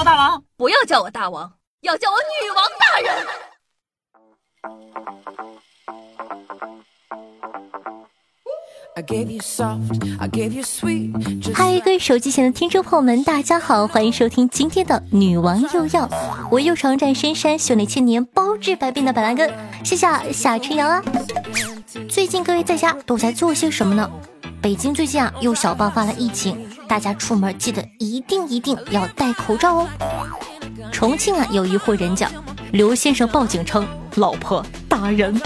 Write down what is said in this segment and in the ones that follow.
我大王，不要叫我大王，要叫我女王大人。嗨，各位手机前的听众朋友们，大家好，欢迎收听今天的女王又要，我又常战深山，修炼千年，包治百病的板蓝根，谢谢夏春阳啊。最近各位在家都在做些什么呢？北京最近啊又小爆发了疫情，大家出门记得一定一定要戴口罩哦。重庆啊有一户人家，刘先生报警称老婆打人，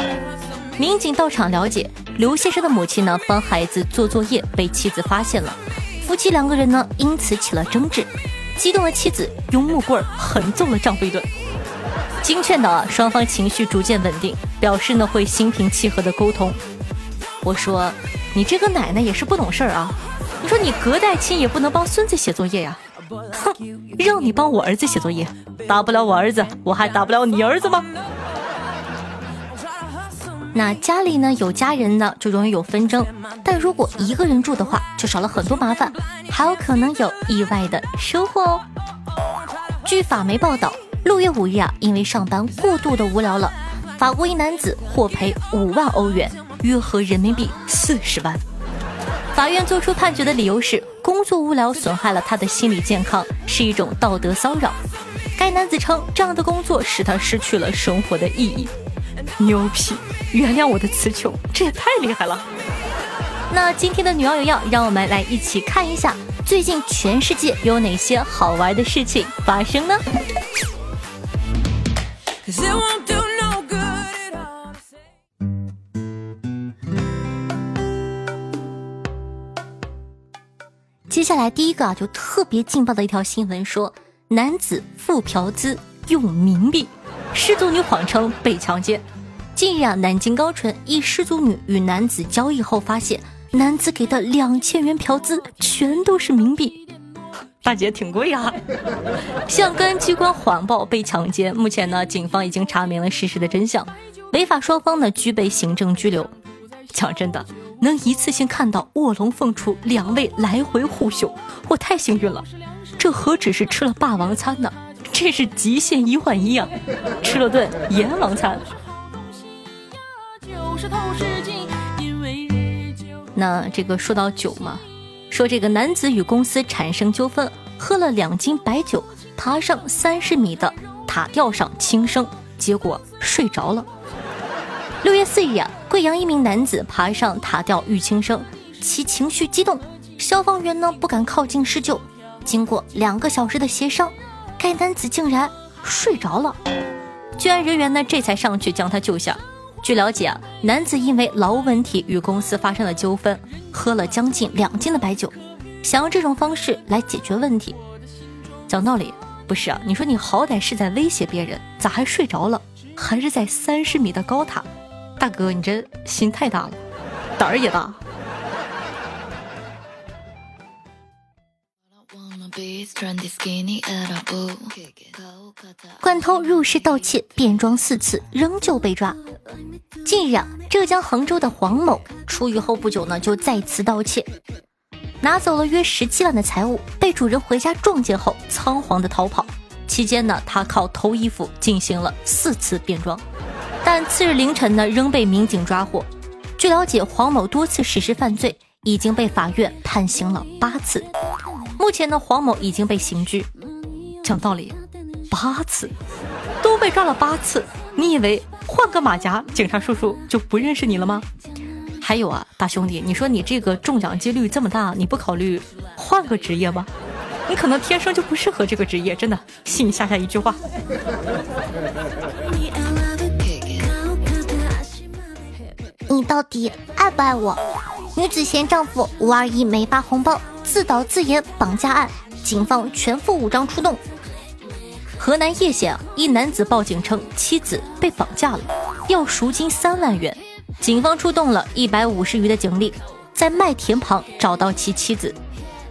民警到场了解。刘先生的母亲呢，帮孩子做作业被妻子发现了，夫妻两个人呢因此起了争执，激动的妻子用木棍狠揍了丈夫一顿。经劝导啊，双方情绪逐渐稳定，表示呢会心平气和的沟通。我说，你这个奶奶也是不懂事儿啊！你说你隔代亲也不能帮孙子写作业呀？哼，让你帮我儿子写作业，打不了我儿子，我还打不了你儿子吗？那家里呢有家人呢，就容易有纷争；但如果一个人住的话，就少了很多麻烦，还有可能有意外的收获哦。据法媒报道，六月五日啊，因为上班过度的无聊了，法国一男子获赔五万欧元，约合人民币四十万。法院作出判决的理由是，工作无聊损害了他的心理健康，是一种道德骚扰。该男子称，这样的工作使他失去了生活的意义。牛批！原谅我的词穷，这也太厉害了。那今天的女王有药，让我们来一起看一下最近全世界有哪些好玩的事情发生呢？接下来第一个啊，就特别劲爆的一条新闻，说男子付嫖资用冥币，失足女谎称被强奸。近日啊，南京高淳一失足女与男子交易后，发现男子给的两千元嫖资全都是冥币，大姐挺贵啊！向公安机关谎报被强奸，目前呢，警方已经查明了事实的真相，违法双方呢均被行政拘留。讲真的，能一次性看到卧龙凤雏两位来回互秀，我太幸运了。这何止是吃了霸王餐呢？这是极限一换一啊！吃了顿阎王餐。那这个说到酒嘛，说这个男子与公司产生纠纷，喝了两斤白酒，爬上三十米的塔吊上轻生，结果睡着了。六月四日啊，贵阳一名男子爬上塔吊欲轻生，其情绪激动，消防员呢不敢靠近施救。经过两个小时的协商，该男子竟然睡着了，救援人员呢这才上去将他救下。据了解啊，男子因为劳务问题与公司发生了纠纷，喝了将近两斤的白酒，想用这种方式来解决问题。讲道理，不是啊？你说你好歹是在威胁别人，咋还睡着了？还是在三十米的高塔？大哥，你这心太大了，胆儿也大。惯偷入室盗窃，变装四次仍旧被抓。近日，浙江杭州的黄某出狱后不久呢，就再次盗窃，拿走了约十七万的财物，被主人回家撞见后仓皇的逃跑。期间呢，他靠偷衣服进行了四次变装，但次日凌晨呢，仍被民警抓获。据了解，黄某多次实施犯罪，已经被法院判刑了八次。目前呢，黄某已经被刑拘。讲道理，八次都被抓了八次，你以为换个马甲，警察叔叔就不认识你了吗？还有啊，大兄弟，你说你这个中奖几率这么大，你不考虑换个职业吗？你可能天生就不适合这个职业，真的。信夏夏一句话。到底爱不爱我？女子嫌丈夫五二一没发红包。自导自演绑架案，警方全副武装出动。河南叶县一男子报警称妻子被绑架了，要赎金三万元。警方出动了一百五十余的警力，在麦田旁找到其妻子。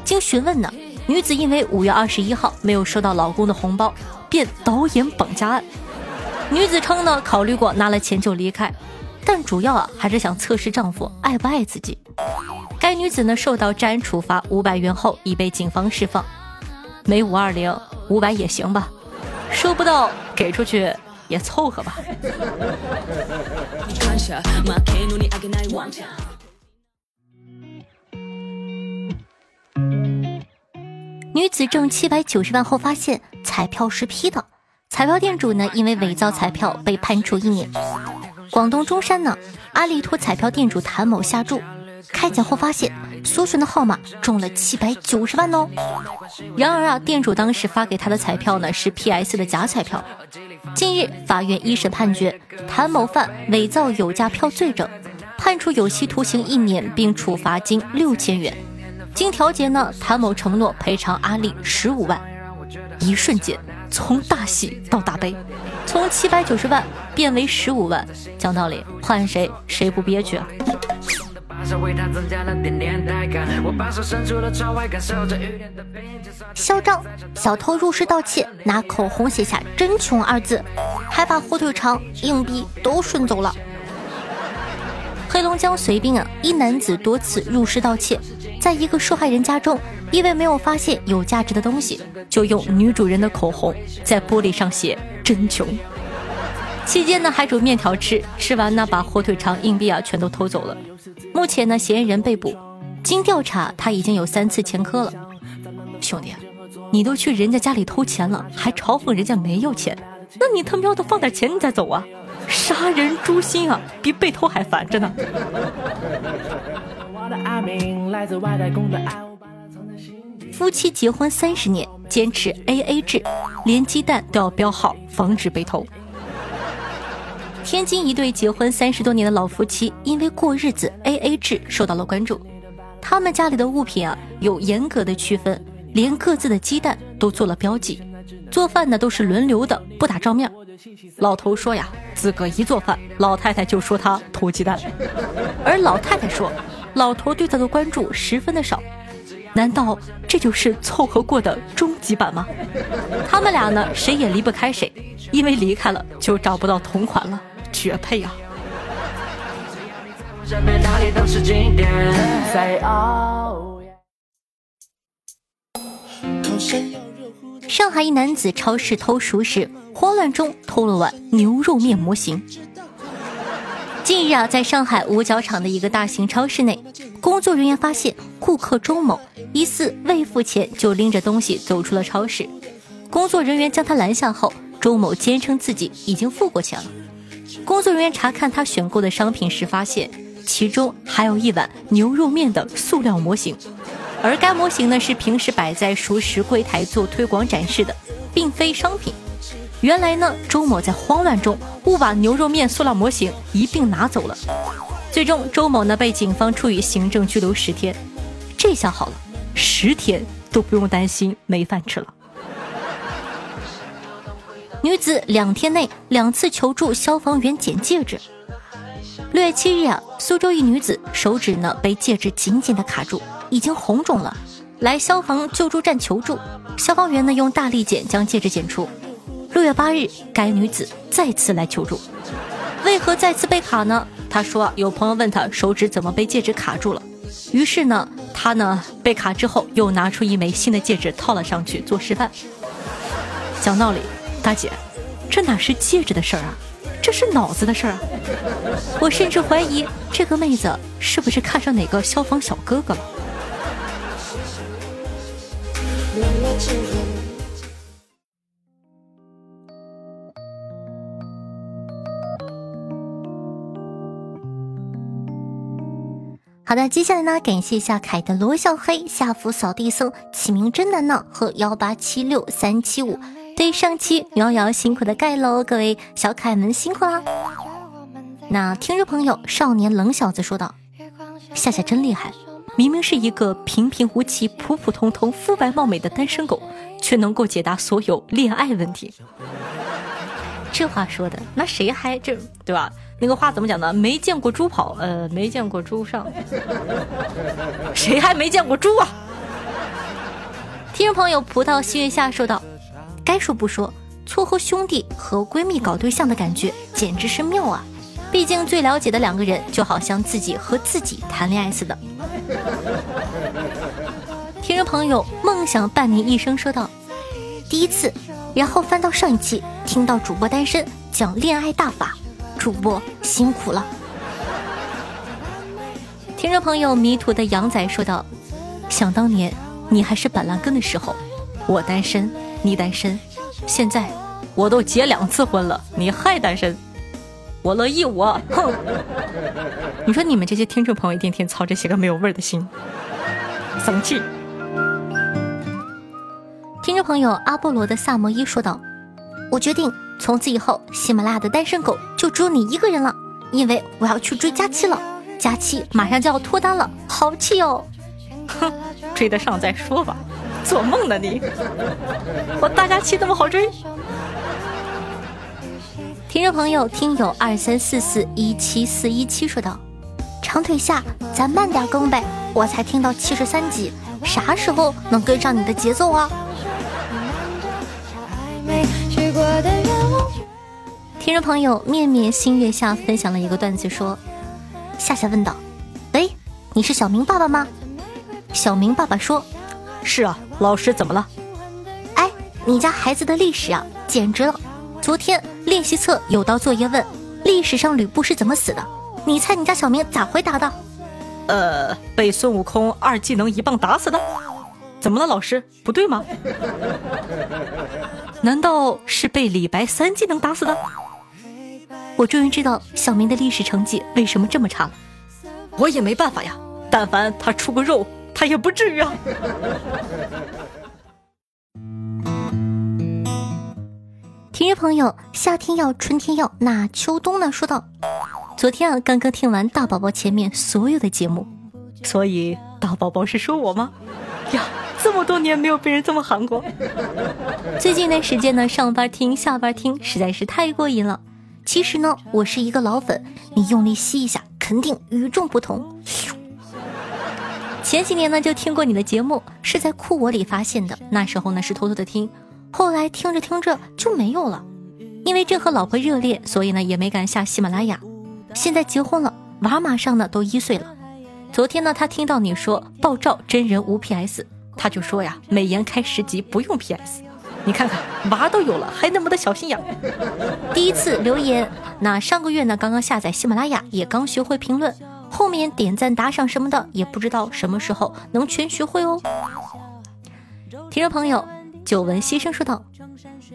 经询问呢，女子因为五月二十一号没有收到老公的红包，便导演绑架案。女子称呢，考虑过拿了钱就离开，但主要啊还是想测试丈夫爱不爱自己。该女子呢受到治安处罚五百元后已被警方释放。没五二零，五百也行吧，收不到给出去也凑合吧。女子中七百九十万后发现彩票是 P 的，彩票店主呢因为伪造彩票被判处一年。广东中山呢，阿里托彩票店主谭某下注，开奖后发现所选的号码中了七百九十万哦。然而啊，店主当时发给他的彩票呢是 PS 的假彩票。近日，法院一审判决谭某犯伪造有价票罪者，判处有期徒刑一年，并处罚金六千元。经调解呢，谭某承诺赔偿阿丽十五万。一瞬间，从大喜到大悲，从七百九十万变为十五万。讲道理，换谁谁不憋屈啊？嚣张！小偷入室盗窃，拿口红写下“真穷”二字，还把火腿肠、硬币都顺走了。黑龙江绥滨啊，一男子多次入室盗窃。在一个受害人家中，因为没有发现有价值的东西，就用女主人的口红在玻璃上写“真穷”。期间呢，还煮面条吃，吃完呢，把火腿肠、硬币啊全都偷走了。目前呢，嫌疑人被捕。经调查，他已经有三次前科了。兄弟，你都去人家家里偷钱了，还嘲讽人家没有钱，那你他喵的放点钱你再走啊！杀人诛心啊，比被偷还烦着呢。夫妻结婚三十年，坚持 A A 制，连鸡蛋都要标号，防止被偷。天津一对结婚三十多年的老夫妻，因为过日子 A A 制受到了关注。他们家里的物品啊，有严格的区分，连各自的鸡蛋都做了标记。做饭呢，都是轮流的，不打照面。老头说呀，自个一做饭，老太太就说他偷鸡蛋，而老太太说。老头对他的关注十分的少，难道这就是凑合过的终极版吗？他们俩呢，谁也离不开谁，因为离开了就找不到同款了，绝配啊！上海一男子超市偷熟食，慌乱中偷了碗牛肉面模型。近日啊，在上海五角场的一个大型超市内，工作人员发现顾客周某疑似未付钱就拎着东西走出了超市。工作人员将他拦下后，周某坚称自己已经付过钱了。工作人员查看他选购的商品时，发现其中还有一碗牛肉面的塑料模型，而该模型呢是平时摆在熟食柜台做推广展示的，并非商品。原来呢，周某在慌乱中误把牛肉面塑料模型一并拿走了。最终，周某呢被警方处以行政拘留十天。这下好了，十天都不用担心没饭吃了。女子两天内两次求助消防员捡戒指。六月七日啊，苏州一女子手指呢被戒指紧紧的卡住，已经红肿了，来消防救助站求助。消防员呢用大力剪将戒指剪出。六月八日，该女子再次来求助，为何再次被卡呢？她说有朋友问她手指怎么被戒指卡住了，于是呢，她呢被卡之后又拿出一枚新的戒指套了上去做示范。讲道理，大姐，这哪是戒指的事儿啊，这是脑子的事儿啊！我甚至怀疑这个妹子是不是看上哪个消防小哥哥了。好的，接下来呢，感谢一下凯的罗小黑、夏福扫地僧、起名真难呢和幺八七六三七五对上期瑶瑶辛苦的盖楼，各位小可爱们辛苦啦！那听众朋友少年冷小子说道：“夏夏真厉害，明明是一个平平无奇、普普通通、肤白貌美的单身狗，却能够解答所有恋爱问题。”这话说的，那谁还这对吧？那个话怎么讲呢？没见过猪跑，呃，没见过猪上，谁还没见过猪啊？听众朋友，葡萄西月下说道：“该说不说，撮合兄弟和闺蜜搞对象的感觉简直是妙啊！毕竟最了解的两个人，就好像自己和自己谈恋爱似的。”听众朋友，梦想伴你一生说道。第一次，然后翻到上一期，听到主播单身讲恋爱大法，主播辛苦了。听众朋友迷途的羊仔说道：“想当年你还是板蓝根的时候，我单身，你单身，现在我都结两次婚了，你还单身，我乐意我哼！你说你们这些听众朋友一天天操这些个没有味儿的心，生气。”听众朋友阿波罗的萨摩伊说道：“我决定从此以后，喜马拉雅的单身狗就只有你一个人了，因为我要去追佳期了。佳期马上就要脱单了，好气哦！哼，追得上再说吧，做梦呢你！我大佳期这么好追？”听众朋友听友二三四四一七四一七说道：“长腿下，咱慢点更呗，我才听到七十三集，啥时候能跟上你的节奏啊？”听众朋友面面心月下分享了一个段子，说：夏夏问道：“喂，你是小明爸爸吗？”小明爸爸说：“是啊，老师怎么了？”哎，你家孩子的历史啊，简直了！昨天练习册有道作业问历史上吕布是怎么死的，你猜你家小明咋回答的？呃，被孙悟空二技能一棒打死的。怎么了，老师？不对吗？难道是被李白三技能打死的？我终于知道小明的历史成绩为什么这么差了。我也没办法呀，但凡他出个肉，他也不至于啊。听众朋友，夏天要，春天要，那秋冬呢？说道：昨天啊，刚刚听完大宝宝前面所有的节目，所以大宝宝是说我吗？呀。这么多年没有被人这么喊过。最近一段时间呢，上班听、下班听，实在是太过瘾了。其实呢，我是一个老粉，你用力吸一下，肯定与众不同。前几年呢，就听过你的节目，是在酷我里发现的。那时候呢，是偷偷的听，后来听着听着就没有了。因为正和老婆热恋，所以呢，也没敢下喜马拉雅。现在结婚了，娃马上呢都一岁了。昨天呢，他听到你说爆照真人无 PS。他就说呀，美颜开十级不用 PS，你看看娃都有了，还那么的小心眼。第一次留言，那上个月呢刚刚下载喜马拉雅，也刚学会评论，后面点赞打赏什么的，也不知道什么时候能全学会哦。听众朋友，久闻牺牲说道：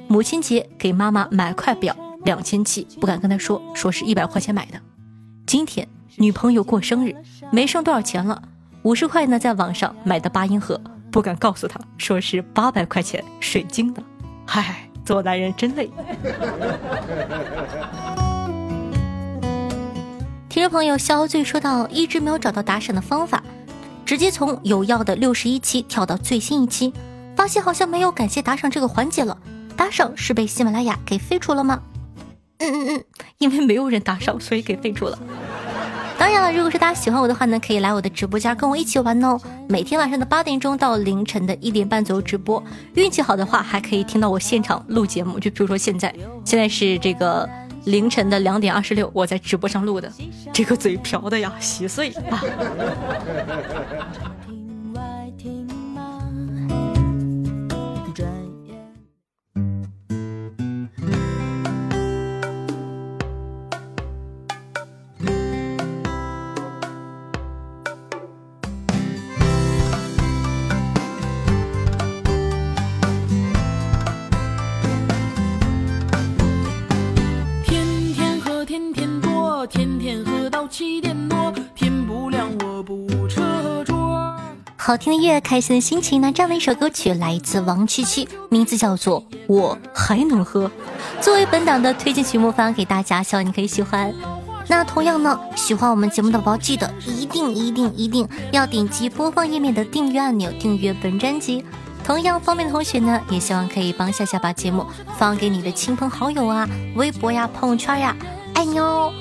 母亲节给妈妈买块表，两千七，不敢跟她说，说是一百块钱买的。今天女朋友过生日，没剩多少钱了，五十块呢，在网上买的八音盒。不敢告诉他，说是八百块钱水晶的。唉，做男人真累。听众朋友肖醉说到，一直没有找到打赏的方法，直接从有药的六十一期跳到最新一期，发现好像没有感谢打赏这个环节了。打赏是被喜马拉雅给废除了吗？嗯嗯嗯，因为没有人打赏，所以给废除了。当然了，如果是大家喜欢我的话呢，可以来我的直播间跟我一起玩哦。每天晚上的八点钟到凌晨的一点半左右直播，运气好的话还可以听到我现场录节目。就比如说现在，现在是这个凌晨的两点二十六，我在直播上录的，这个嘴瓢的呀，稀碎啊。好听的乐，开心的心情。那这样的一首歌曲来自王七七，名字叫做《我还能喝》，作为本档的推荐曲目发给大家，希望你可以喜欢。那同样呢，喜欢我们节目的宝宝，记得一定一定一定要点击播放页面的订阅按钮，订阅本专辑。同样方便的同学呢，也希望可以帮夏夏把节目放给你的亲朋好友啊，微博呀、朋友圈呀，爱你哦。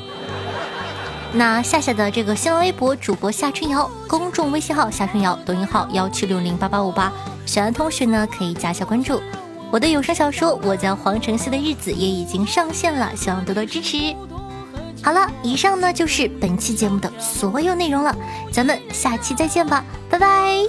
那夏夏的这个新浪微博主播夏春瑶，公众微信号夏春瑶，抖音号幺七六零八八五八，喜欢同学呢可以加一下关注。我的有声小说《我在皇城寺的日子》也已经上线了，希望多多支持。好了，以上呢就是本期节目的所有内容了，咱们下期再见吧，拜拜。